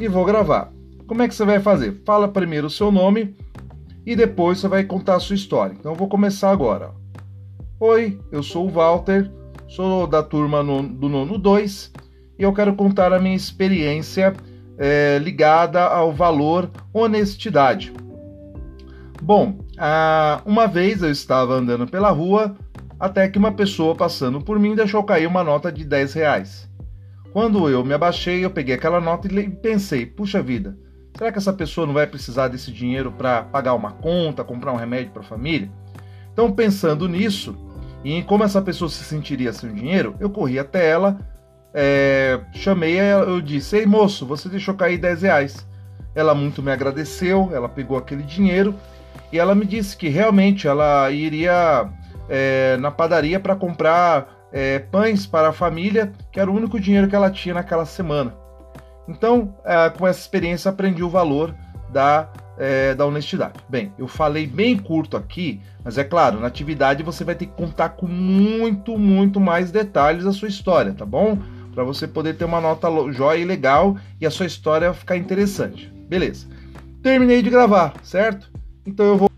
e vou gravar. Como é que você vai fazer? Fala primeiro o seu nome e depois você vai contar a sua história. Então eu vou começar agora. Oi, eu sou o Walter, sou da turma no, do nono 2 e eu quero contar a minha experiência é, ligada ao valor honestidade. Bom, uma vez eu estava andando pela rua até que uma pessoa passando por mim deixou cair uma nota de 10 reais. Quando eu me abaixei, eu peguei aquela nota e pensei: puxa vida, será que essa pessoa não vai precisar desse dinheiro para pagar uma conta, comprar um remédio para a família? Então, pensando nisso e em como essa pessoa se sentiria sem o dinheiro, eu corri até ela, é, chamei ela, eu disse: Ei moço, você deixou cair 10 reais. Ela muito me agradeceu, ela pegou aquele dinheiro e ela me disse que realmente ela iria é, na padaria para comprar é, pães para a família, que era o único dinheiro que ela tinha naquela semana. Então, é, com essa experiência, aprendi o valor da, é, da honestidade. Bem, eu falei bem curto aqui, mas é claro, na atividade você vai ter que contar com muito, muito mais detalhes da sua história, tá bom? Para você poder ter uma nota jóia e legal e a sua história ficar interessante. Beleza. Terminei de gravar, certo? Então eu vou